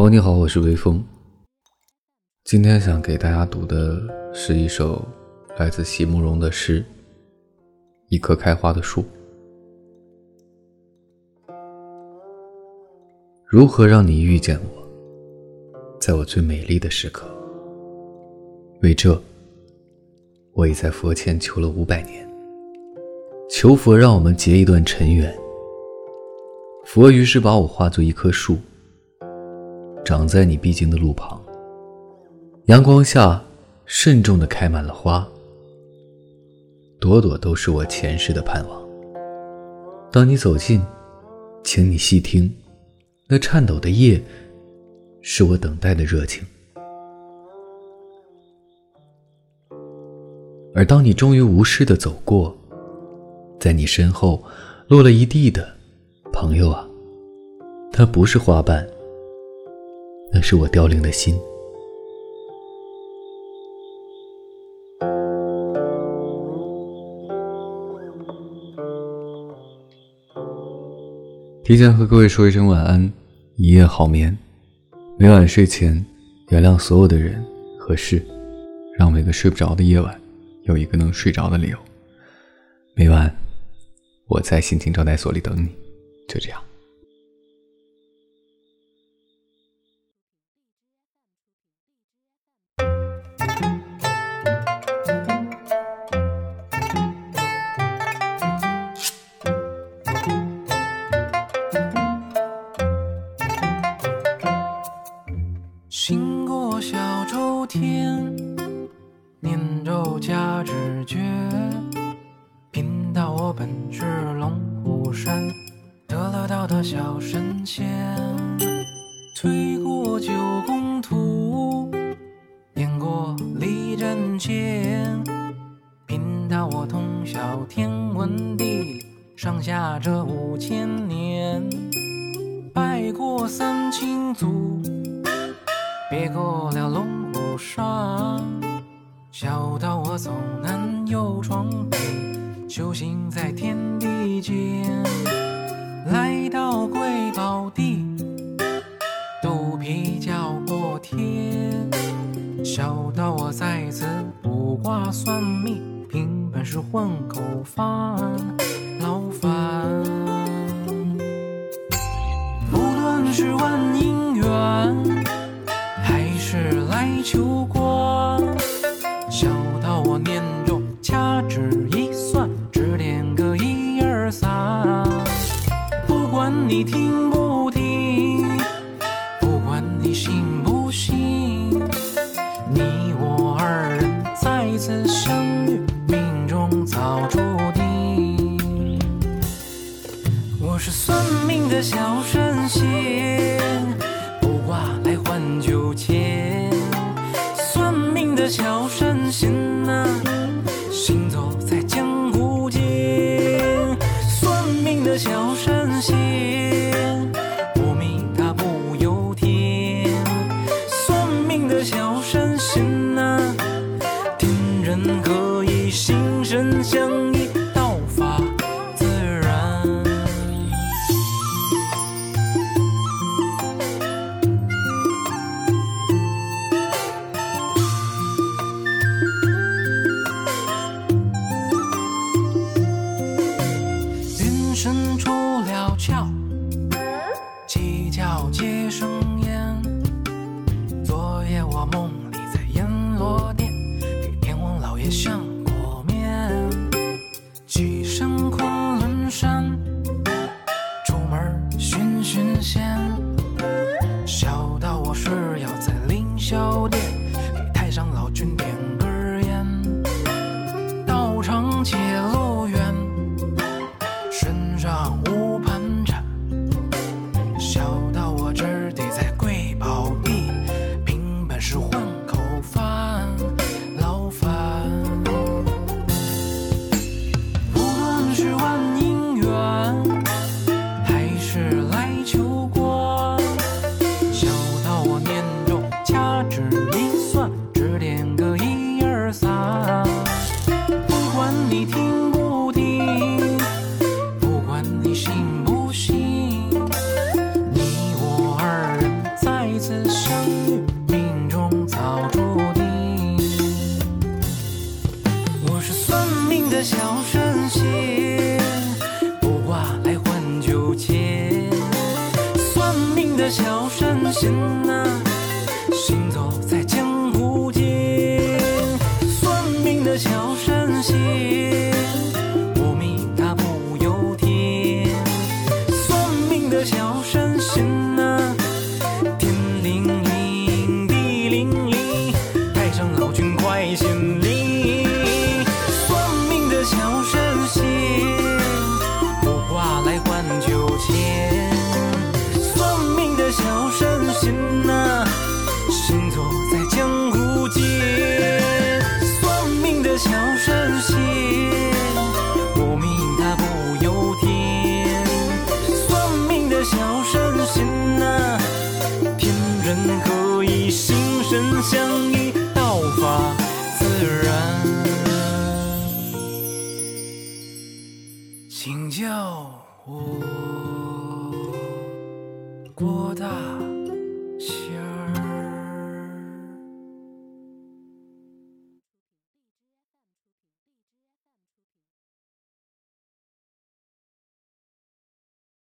朋友你好，我是微风。今天想给大家读的是一首来自席慕容的诗《一棵开花的树》。如何让你遇见我，在我最美丽的时刻？为这，我已在佛前求了五百年，求佛让我们结一段尘缘。佛于是把我化作一棵树。长在你必经的路旁，阳光下慎重的开满了花，朵朵都是我前世的盼望。当你走近，请你细听，那颤抖的叶，是我等待的热情。而当你终于无视的走过，在你身后落了一地的，朋友啊，它不是花瓣。那是我凋零的心。提前和各位说一声晚安，一夜好眠。每晚睡前，原谅所有的人和事，让每个睡不着的夜晚有一个能睡着的理由。每晚，我在心情招待所里等你。就这样。行过小周天，念咒加指诀，贫道我本是龙虎山得了道的小神仙。推过九宫图，演过立阵剑，贫道我通晓天文地理，上下这五千年，拜过三清祖。别过了龙虎山，小道我走南又闯北，修行在天地间。来到贵宝地，肚皮叫过天。小道我在此卜卦算命，凭本事混口饭，劳烦。不论是问姻缘。求关，小到我念咒，掐指一算，指点个一二三。不管你听不听，不管你信不信，你我二人再次相遇，命中早注定。我是算命的小神仙，可以心神相。命中早注定我是算命的小神仙卜卦来换酒钱。算命的小神仙呐行走在江湖间算命的小神仙相依，